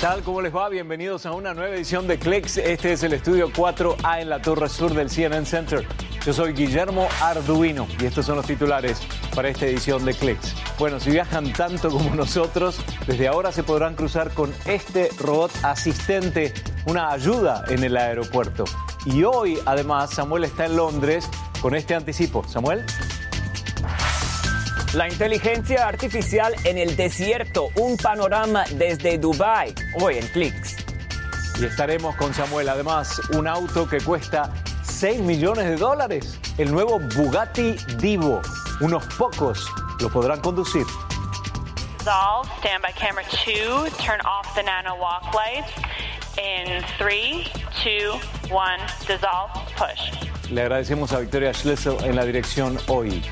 tal? ¿Cómo les va? Bienvenidos a una nueva edición de Clicks. Este es el estudio 4A en la torre sur del CNN Center. Yo soy Guillermo Arduino y estos son los titulares para esta edición de Clicks. Bueno, si viajan tanto como nosotros, desde ahora se podrán cruzar con este robot asistente, una ayuda en el aeropuerto. Y hoy, además, Samuel está en Londres con este anticipo. Samuel. La inteligencia artificial en el desierto, un panorama desde Dubai, hoy en Clicks. Y estaremos con Samuel, además, un auto que cuesta 6 millones de dólares, el nuevo Bugatti Divo. Unos pocos lo podrán conducir. Dissolve, stand by camera 2, turn off the nano walk lights. In 3, 2, 1, dissolve, push. Le agradecemos a Victoria Schlesel en la dirección hoy.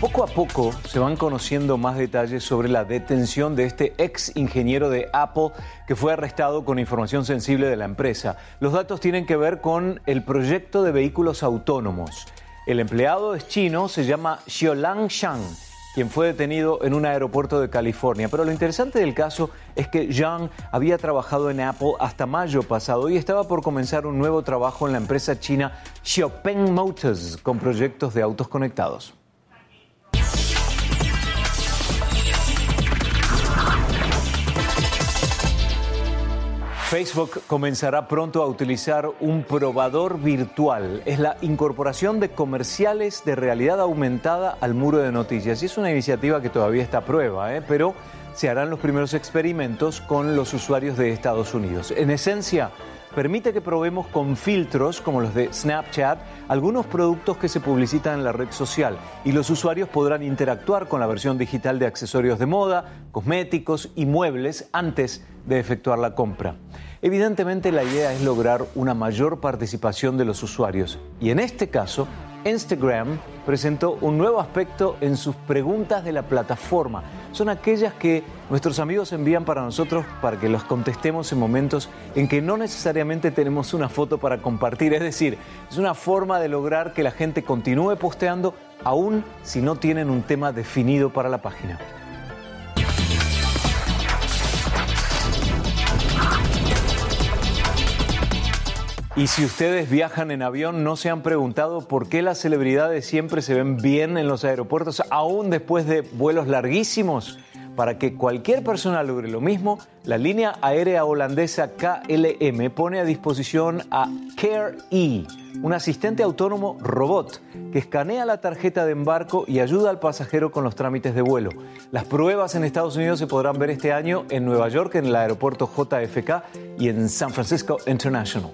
Poco a poco se van conociendo más detalles sobre la detención de este ex ingeniero de Apple que fue arrestado con información sensible de la empresa. Los datos tienen que ver con el proyecto de vehículos autónomos. El empleado es chino, se llama Xiaolang Shang, quien fue detenido en un aeropuerto de California. Pero lo interesante del caso es que Zhang había trabajado en Apple hasta mayo pasado y estaba por comenzar un nuevo trabajo en la empresa china Xiaopeng Motors con proyectos de autos conectados. Facebook comenzará pronto a utilizar un probador virtual. Es la incorporación de comerciales de realidad aumentada al muro de noticias. Y es una iniciativa que todavía está a prueba, ¿eh? pero se harán los primeros experimentos con los usuarios de Estados Unidos. En esencia, permite que probemos con filtros como los de Snapchat algunos productos que se publicitan en la red social y los usuarios podrán interactuar con la versión digital de accesorios de moda, cosméticos y muebles antes de efectuar la compra. Evidentemente la idea es lograr una mayor participación de los usuarios y en este caso Instagram presentó un nuevo aspecto en sus preguntas de la plataforma. Son aquellas que nuestros amigos envían para nosotros para que los contestemos en momentos en que no necesariamente tenemos una foto para compartir. Es decir, es una forma de lograr que la gente continúe posteando aún si no tienen un tema definido para la página. Y si ustedes viajan en avión, ¿no se han preguntado por qué las celebridades siempre se ven bien en los aeropuertos, aún después de vuelos larguísimos? Para que cualquier persona logre lo mismo, la línea aérea holandesa KLM pone a disposición a CareE, un asistente autónomo robot que escanea la tarjeta de embarco y ayuda al pasajero con los trámites de vuelo. Las pruebas en Estados Unidos se podrán ver este año en Nueva York, en el aeropuerto JFK y en San Francisco International.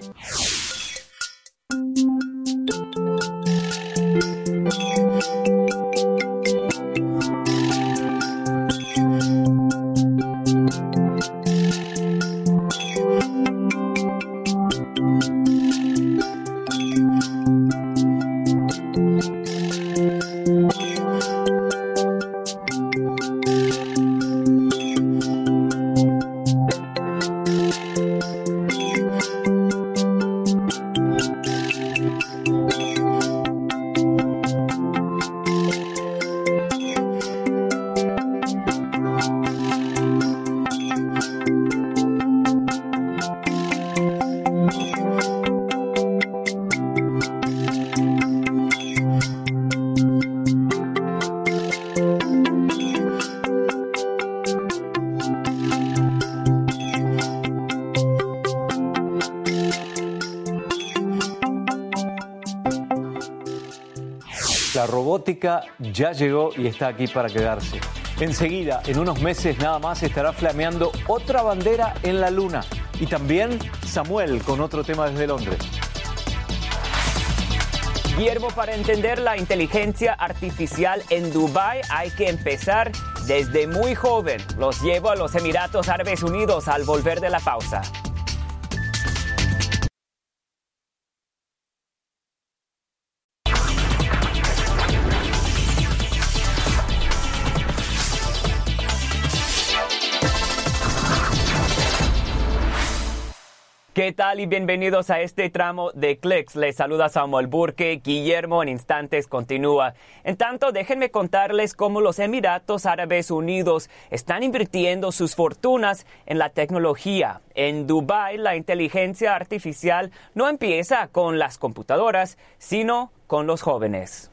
Robótica ya llegó y está aquí para quedarse. Enseguida, en unos meses nada más, estará flameando otra bandera en la luna. Y también Samuel con otro tema desde Londres. Guillermo, para entender la inteligencia artificial en Dubái hay que empezar desde muy joven. Los llevo a los Emiratos Árabes Unidos al volver de la pausa. ¿Qué tal y bienvenidos a este tramo de Clicks? Les saluda Samuel Burke. Guillermo en instantes continúa. En tanto, déjenme contarles cómo los Emiratos Árabes Unidos están invirtiendo sus fortunas en la tecnología. En Dubái, la inteligencia artificial no empieza con las computadoras, sino con los jóvenes.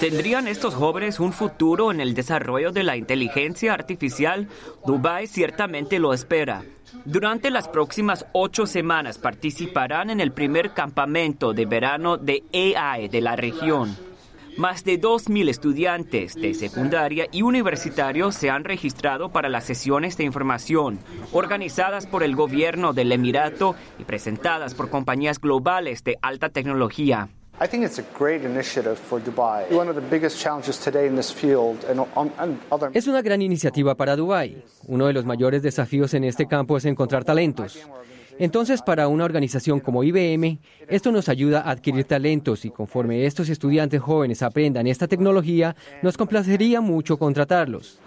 ¿Tendrían estos jóvenes un futuro en el desarrollo de la inteligencia artificial? Dubái ciertamente lo espera. Durante las próximas ocho semanas participarán en el primer campamento de verano de AI de la región. Más de 2.000 estudiantes de secundaria y universitarios se han registrado para las sesiones de información, organizadas por el gobierno del Emirato y presentadas por compañías globales de alta tecnología. Es una gran iniciativa para Dubái. Uno de los mayores desafíos en este campo es encontrar talentos. Entonces, para una organización como IBM, esto nos ayuda a adquirir talentos y conforme estos estudiantes jóvenes aprendan esta tecnología, nos complacería mucho contratarlos.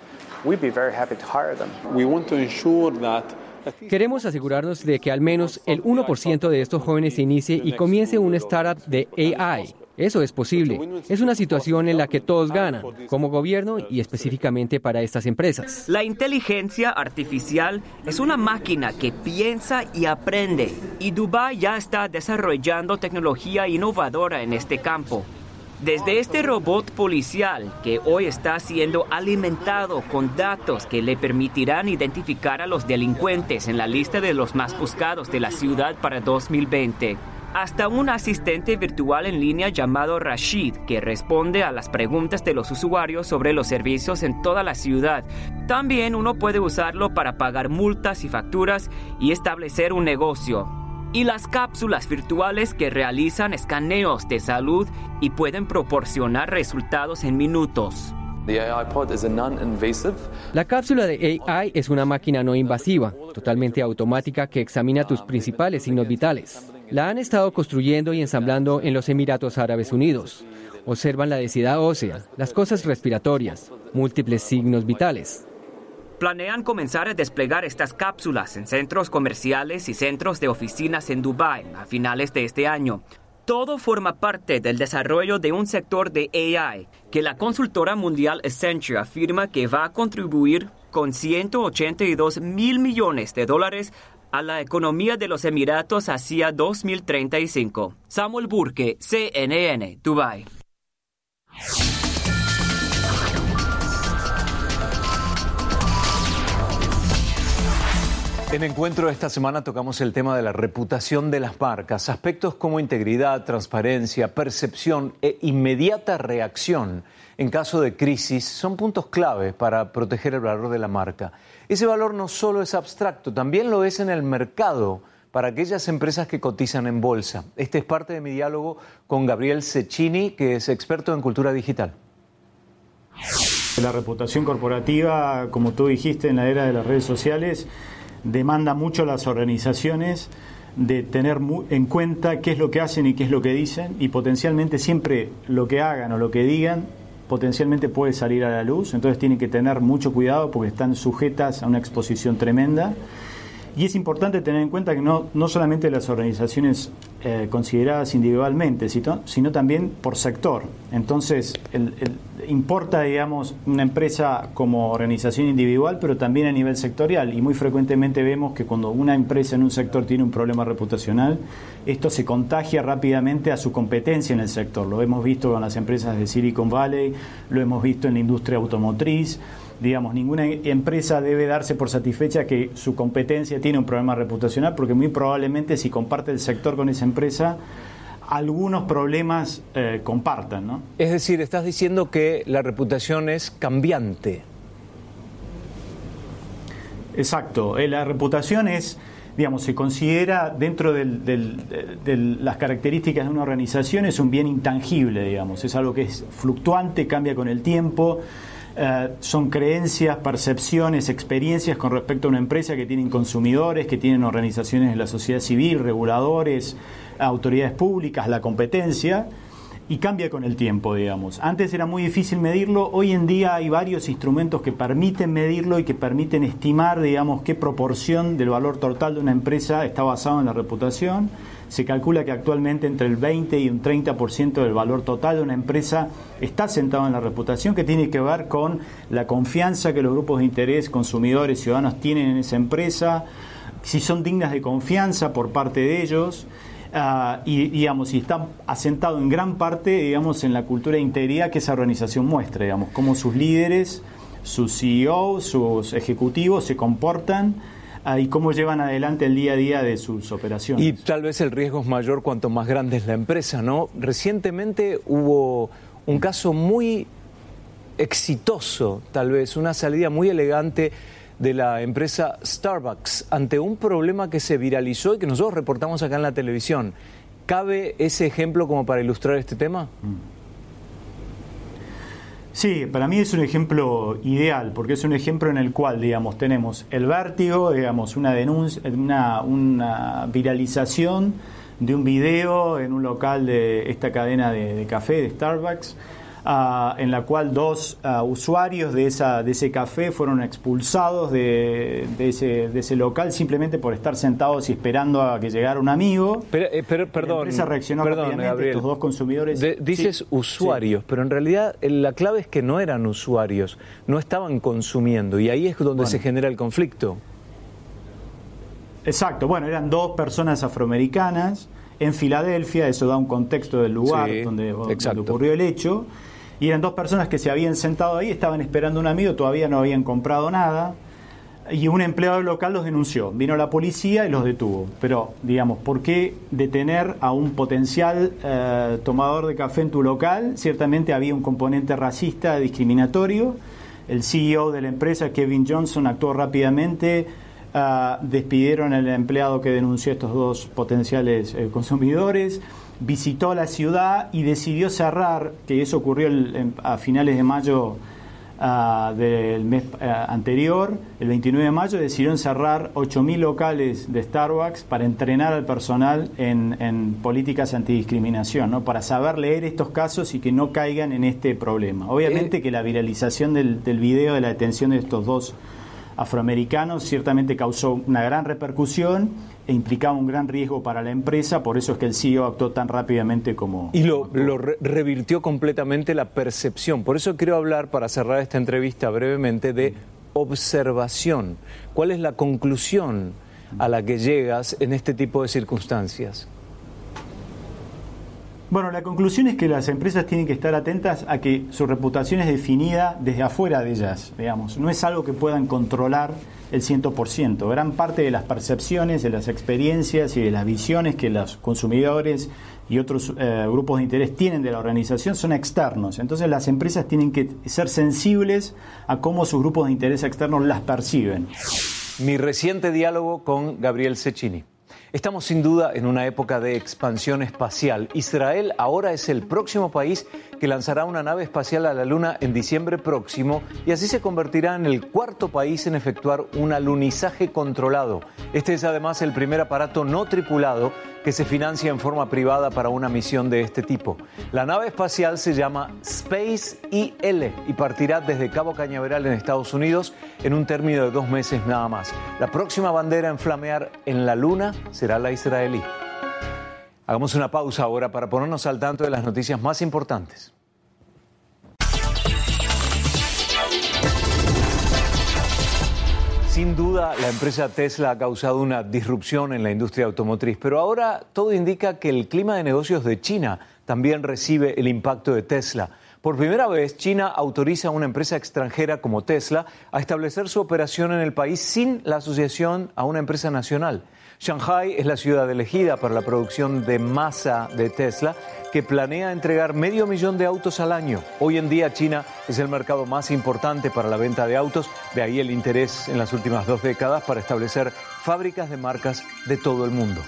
Queremos asegurarnos de que al menos el 1% de estos jóvenes se inicie y comience una startup de AI. Eso es posible. Es una situación en la que todos ganan, como gobierno y específicamente para estas empresas. La inteligencia artificial es una máquina que piensa y aprende, y Dubai ya está desarrollando tecnología innovadora en este campo. Desde este robot policial que hoy está siendo alimentado con datos que le permitirán identificar a los delincuentes en la lista de los más buscados de la ciudad para 2020, hasta un asistente virtual en línea llamado Rashid que responde a las preguntas de los usuarios sobre los servicios en toda la ciudad. También uno puede usarlo para pagar multas y facturas y establecer un negocio y las cápsulas virtuales que realizan escaneos de salud y pueden proporcionar resultados en minutos. La cápsula de AI es una máquina no invasiva, totalmente automática que examina tus principales signos vitales. La han estado construyendo y ensamblando en los Emiratos Árabes Unidos. Observan la densidad ósea, las cosas respiratorias, múltiples signos vitales planean comenzar a desplegar estas cápsulas en centros comerciales y centros de oficinas en Dubái a finales de este año. Todo forma parte del desarrollo de un sector de AI que la consultora mundial Accenture afirma que va a contribuir con 182 mil millones de dólares a la economía de los Emiratos hacia 2035. Samuel Burke, CNN, Dubai. En encuentro esta semana tocamos el tema de la reputación de las marcas, aspectos como integridad, transparencia, percepción e inmediata reacción en caso de crisis son puntos clave para proteger el valor de la marca. Ese valor no solo es abstracto, también lo es en el mercado para aquellas empresas que cotizan en bolsa. Este es parte de mi diálogo con Gabriel Cecchini, que es experto en cultura digital. La reputación corporativa, como tú dijiste, en la era de las redes sociales, demanda mucho a las organizaciones de tener en cuenta qué es lo que hacen y qué es lo que dicen y potencialmente siempre lo que hagan o lo que digan potencialmente puede salir a la luz, entonces tienen que tener mucho cuidado porque están sujetas a una exposición tremenda. Y es importante tener en cuenta que no, no solamente las organizaciones eh, consideradas individualmente, sino, también por sector. Entonces, el, importa, digamos, una empresa como organización individual, pero también a nivel sectorial. Y muy frecuentemente vemos que cuando una empresa en un sector tiene un problema reputacional, esto se contagia rápidamente a su competencia en el sector. Lo hemos visto con las empresas de Silicon Valley, lo hemos visto en la industria automotriz. Digamos, ninguna empresa debe darse por satisfecha que su competencia tiene un problema reputacional, porque muy probablemente si comparte el sector con esa empresa, algunos problemas eh, compartan. ¿no? Es decir, estás diciendo que la reputación es cambiante. Exacto, eh, la reputación es, digamos, se considera dentro de las características de una organización, es un bien intangible, digamos, es algo que es fluctuante, cambia con el tiempo. Eh, son creencias, percepciones, experiencias con respecto a una empresa que tienen consumidores, que tienen organizaciones de la sociedad civil, reguladores, autoridades públicas, la competencia. Y cambia con el tiempo, digamos. Antes era muy difícil medirlo, hoy en día hay varios instrumentos que permiten medirlo y que permiten estimar, digamos, qué proporción del valor total de una empresa está basado en la reputación. Se calcula que actualmente entre el 20 y un 30% del valor total de una empresa está sentado en la reputación, que tiene que ver con la confianza que los grupos de interés, consumidores, ciudadanos tienen en esa empresa, si son dignas de confianza por parte de ellos. Ah, y digamos, y está asentado en gran parte, digamos, en la cultura de integridad que esa organización muestra, digamos, cómo sus líderes, sus CEOs, sus ejecutivos se comportan ah, y cómo llevan adelante el día a día de sus operaciones. Y tal vez el riesgo es mayor cuanto más grande es la empresa, ¿no? Recientemente hubo un caso muy exitoso, tal vez, una salida muy elegante de la empresa Starbucks ante un problema que se viralizó y que nosotros reportamos acá en la televisión. ¿Cabe ese ejemplo como para ilustrar este tema? Sí, para mí es un ejemplo ideal, porque es un ejemplo en el cual, digamos, tenemos el vértigo, digamos, una denuncia, una, una viralización de un video en un local de esta cadena de café de Starbucks, en la cual dos usuarios de, esa, de ese café fueron expulsados de, ese, de ese local simplemente por estar sentados y esperando a que llegara un amigo. Pero, eh, perdón, la empresa reaccionó perdón, estos dos consumidores. dices usuarios, pero en realidad eh, la clave es que no eran usuarios, no estaban consumiendo y ahí es donde se genera el conflicto. Exacto, bueno, eran dos personas afroamericanas en Filadelfia, eso da un contexto del lugar donde, donde, ocurrió el hecho, y eran dos personas que se habían sentado ahí, estaban esperando un amigo, todavía no habían comprado nada. Y un empleado local los denunció. Vino la policía y los detuvo. Pero, digamos, ¿por qué detener a un potencial eh, tomador de café en tu local? Ciertamente había un componente racista, discriminatorio. El CEO de la empresa, Kevin Johnson, actuó rápidamente. Eh, despidieron al empleado que denunció a estos dos potenciales eh, consumidores visitó la ciudad y decidió cerrar, que eso ocurrió a finales de mayo ah, del mes ah, anterior, el 29 de mayo, decidieron cerrar 8.000 locales de Starbucks para entrenar al personal en, políticas antidiscriminación, ¿no? para saber leer estos casos y que no caigan en este problema. Obviamente eh, que la viralización del, del video de la detención de estos dos afroamericanos ciertamente causó una gran repercusión e implicaba un gran riesgo para la empresa, por eso es que el CEO actuó tan rápidamente como... Y lo, revirtió completamente la percepción. Por eso quiero hablar, para cerrar esta entrevista brevemente, de observación. ¿Cuál es la conclusión a la que llegas en este tipo de circunstancias? Bueno, la conclusión es que las empresas tienen que estar atentas a que su reputación es definida desde afuera de ellas, digamos. No es algo que puedan controlar el 100%. Gran parte de las percepciones, de las experiencias y de las visiones que los consumidores y otros eh, grupos de interés tienen de la organización son externos. Entonces las empresas tienen que ser sensibles a cómo sus grupos de interés externos las perciben. Mi reciente diálogo con Gabriel Cecchini. Estamos sin duda en una época de expansión espacial. Israel ahora es el próximo país que lanzará una nave espacial a la Luna en diciembre próximo y así se convertirá en el cuarto país en efectuar un alunizaje controlado. Este es además el primer aparato no tripulado que se financia en forma privada para una misión de este tipo. La nave espacial se llama Space IL y partirá desde Cabo Cañaveral en Estados Unidos en un término de dos meses nada más. La próxima bandera en flamear en la Luna será la israelí. Hagamos una pausa ahora para ponernos al tanto de las noticias más importantes. Sin duda, la empresa Tesla ha causado una disrupción en la industria automotriz, pero ahora todo indica que el clima de negocios de China también recibe el impacto de Tesla. Por primera vez, China autoriza a una empresa extranjera como Tesla a establecer su operación en el país sin la asociación a una empresa nacional. Shanghai es la ciudad elegida para la producción de masa de Tesla, que planea entregar medio millón de autos al año. Hoy en día China es el mercado más importante para la venta de autos, de ahí el interés en las últimas dos décadas para establecer fábricas de marcas de todo el mundo.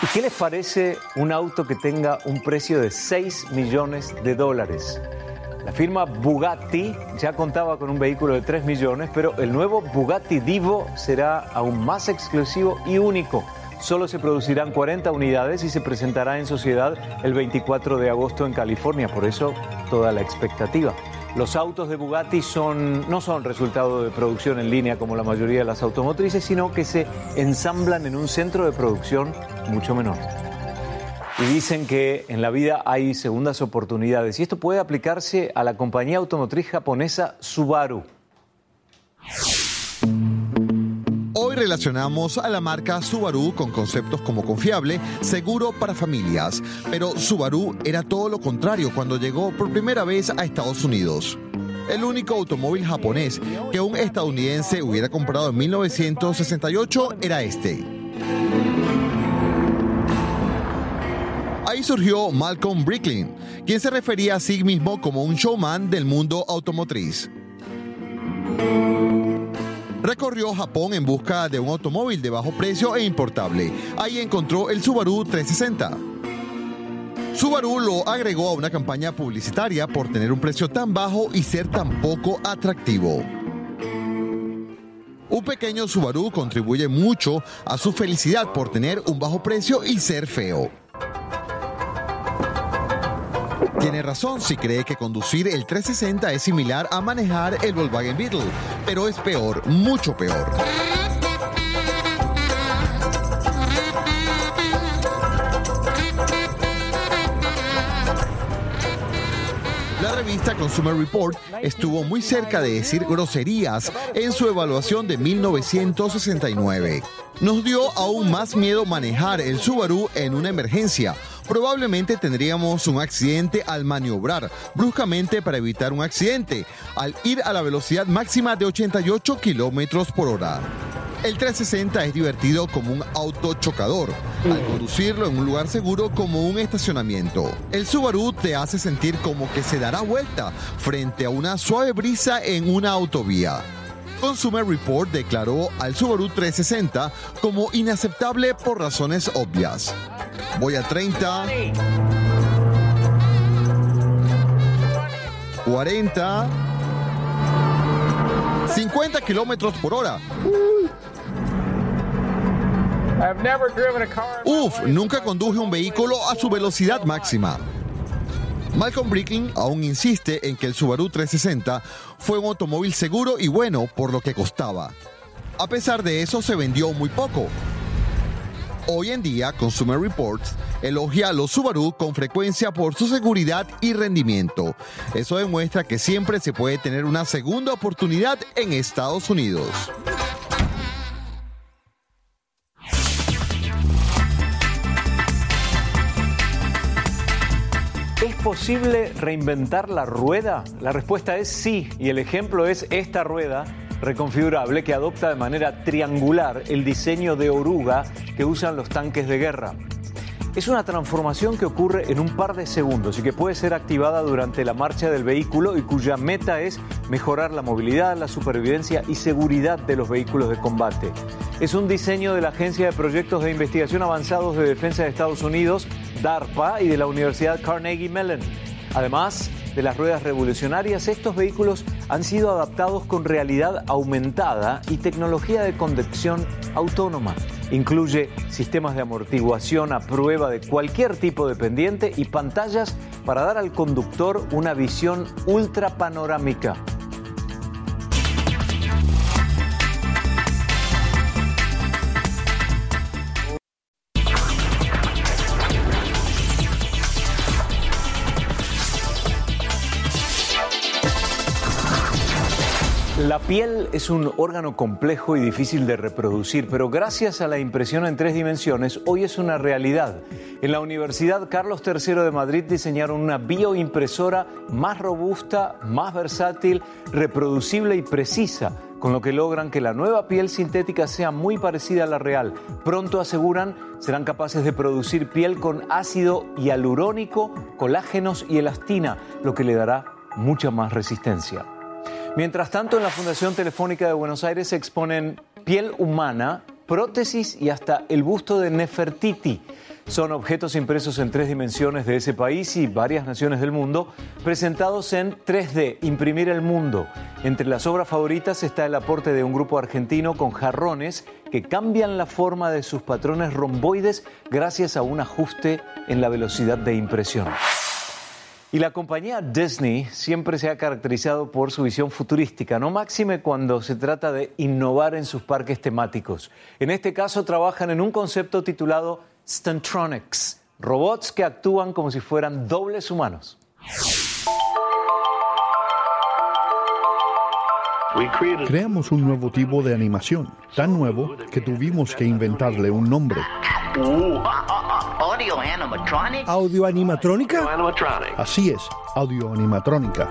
¿Y qué les parece un auto que tenga un precio de 6 millones de dólares? La firma Bugatti ya contaba con un vehículo de 3 millones, pero el nuevo Bugatti Divo será aún más exclusivo y único. solo se producirán 40 unidades y se presentará en sociedad el 24 de agosto en California. Por eso toda la expectativa. Los autos de Bugatti son, no son resultado de producción en línea como la mayoría de las automotrices, sino que se ensamblan en un centro de producción mucho menor. Y dicen que en la vida hay segundas oportunidades y esto puede aplicarse a la compañía automotriz japonesa Subaru. Hoy relacionamos a la marca Subaru con conceptos como confiable, seguro para familias, pero Subaru era todo lo contrario cuando llegó por primera vez a Estados Unidos. El único automóvil japonés que un estadounidense hubiera comprado en 1968 era este. Ahí surgió Malcolm Bricklin, quien se refería a sí mismo como un showman del mundo automotriz. Recorrió Japón en busca de un automóvil de bajo precio e importable. Ahí encontró el Subaru 360. Subaru lo agregó a una campaña publicitaria por tener un precio tan bajo y ser tan poco atractivo. Un pequeño Subaru contribuye mucho a su felicidad por tener un bajo precio y ser feo. Tiene razón si cree que conducir el 360 es similar a manejar el Volkswagen Beetle, pero es peor, mucho peor. La revista Consumer Report estuvo muy cerca de decir groserías en su evaluación de 1969. Nos dio aún más miedo manejar el Subaru en una emergencia, probablemente tendríamos un accidente al maniobrar bruscamente para evitar un accidente, al ir a la velocidad máxima de 88 kilómetros por hora. El 360 es divertido como un auto chocador, al conducirlo en un lugar seguro como un estacionamiento. El Subaru te hace sentir como que se dará vuelta frente a una suave brisa en una autovía. Consumer Report declaró al Subaru 360 como inaceptable por razones obvias. Voy a 30. 40. 50 kilómetros por hora. Uf, nunca conduje un vehículo a su velocidad máxima. Malcolm Bricklin aún insiste en que el Subaru 360 fue un automóvil seguro y bueno por lo que costaba. A pesar de eso, se vendió muy poco. Hoy en día, Consumer Reports elogia a los Subaru con frecuencia por su seguridad y rendimiento. Eso demuestra que siempre se puede tener una segunda oportunidad en Estados Unidos. ¿Es posible reinventar la rueda? La respuesta es sí, y el ejemplo es esta rueda reconfigurable que adopta de manera triangular el diseño de oruga que usan los tanques de guerra. Es una transformación que ocurre en un par de segundos y que puede ser activada durante la marcha del vehículo y cuya meta es mejorar la movilidad, la supervivencia y seguridad de los vehículos de combate. Es un diseño de la Agencia de Proyectos de Investigación Avanzados de Defensa de Estados Unidos, DARPA, y de la Universidad Carnegie Mellon. Además de las ruedas revolucionarias, estos vehículos han sido adaptados con realidad aumentada y tecnología de conducción autónoma. Incluye sistemas de amortiguación a prueba de cualquier tipo de pendiente y pantallas para dar al conductor una visión ultra panorámica. La piel es un órgano complejo y difícil de reproducir, pero gracias a la impresión en tres dimensiones, hoy es una realidad. En la Universidad Carlos III de Madrid diseñaron una bioimpresora más robusta, más versátil, reproducible y precisa, con lo que logran que la nueva piel sintética sea muy parecida a la real. Pronto aseguran serán capaces de producir piel con ácido hialurónico, colágenos y elastina, lo que le dará mucha más resistencia. Mientras tanto, en la Fundación Telefónica de Buenos Aires se exponen piel humana, prótesis y hasta el busto de Nefertiti. Son objetos impresos en tres dimensiones de ese país y varias naciones del mundo, presentados en 3D, imprimir el mundo. Entre las obras favoritas está el aporte de un grupo argentino con jarrones que cambian la forma de sus patrones romboides gracias a un ajuste en la velocidad de impresión. Y la compañía Disney siempre se ha caracterizado por su visión futurística, no máxime cuando se trata de innovar en sus parques temáticos. En este caso trabajan en un concepto titulado Stuntronics, robots que actúan como si fueran dobles humanos. Creamos un nuevo tipo de animación, tan nuevo que tuvimos que inventarle un nombre. ¿Audio animatrónica? Así es, audio animatrónica.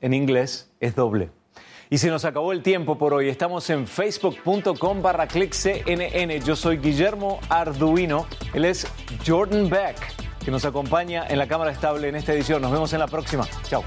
En inglés es doble. Y se nos acabó el tiempo por hoy. Estamos en facebook.com barra cnn. Yo soy Guillermo Arduino. Él es Jordan Beck, que nos acompaña en la cámara estable en esta edición. Nos vemos en la próxima. Chao.